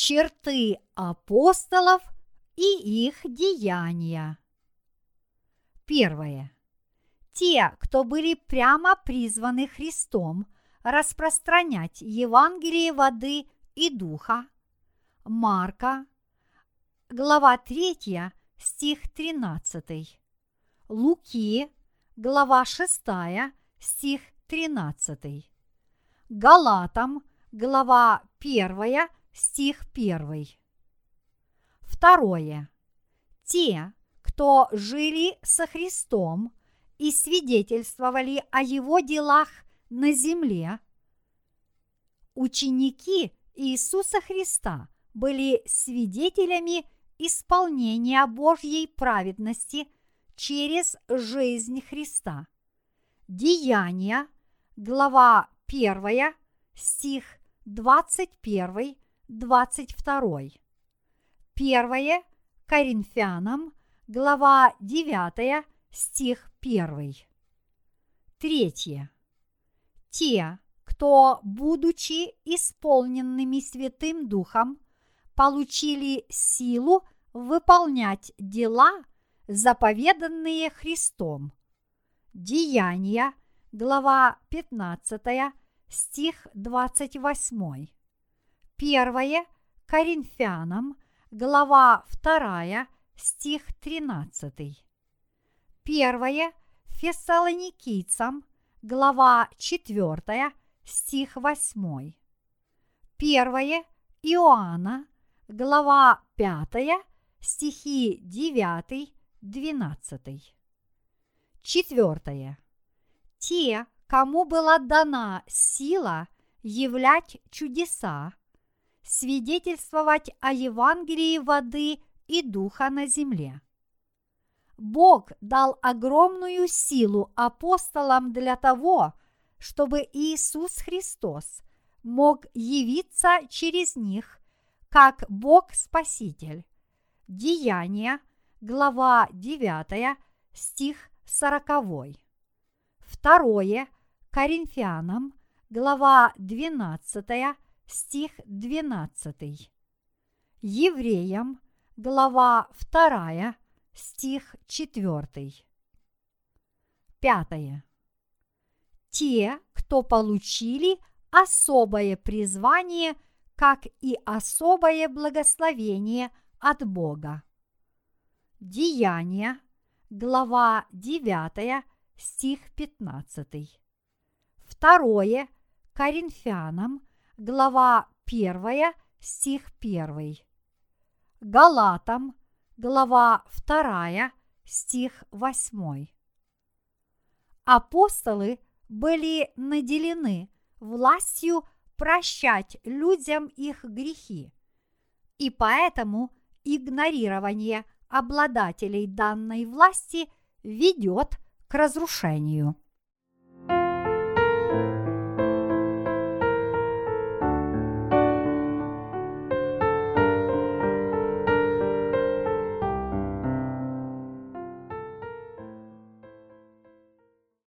черты апостолов и их деяния. Первое. Те, кто были прямо призваны Христом распространять Евангелие воды и духа. Марка, глава 3, стих 13. Луки, глава 6, стих 13. Галатам, глава 1, стих 1. Второе. Те, кто жили со Христом и свидетельствовали о Его делах на земле, ученики Иисуса Христа были свидетелями исполнения Божьей праведности через жизнь Христа. Деяния, глава 1, стих 21, 22. Первое Коринфянам, глава 9, стих 1. Третье. Те, кто, будучи исполненными Святым Духом, получили силу выполнять дела, заповеданные Христом. Деяния, глава 15, стих 28. Первое Коринфянам, глава 2, стих 13. Первое Фессалоникийцам, глава 4, стих 8. Первое Иоанна, глава 5, стихи 9, 12. Четвертое. Те, кому была дана сила являть чудеса, свидетельствовать о Евангелии воды и духа на земле. Бог дал огромную силу апостолам для того, чтобы Иисус Христос мог явиться через них как Бог-Спаситель. Деяния, глава 9, стих 40. Второе Коринфянам, глава 12, стих 12. Евреям, глава 2, стих 4. Пятое. Те, кто получили особое призвание, как и особое благословение от Бога. Деяния, глава 9, стих 15. Второе Коринфянам, глава 1, стих 1. Галатам, глава 2, стих 8. Апостолы были наделены властью прощать людям их грехи, и поэтому игнорирование обладателей данной власти ведет к разрушению.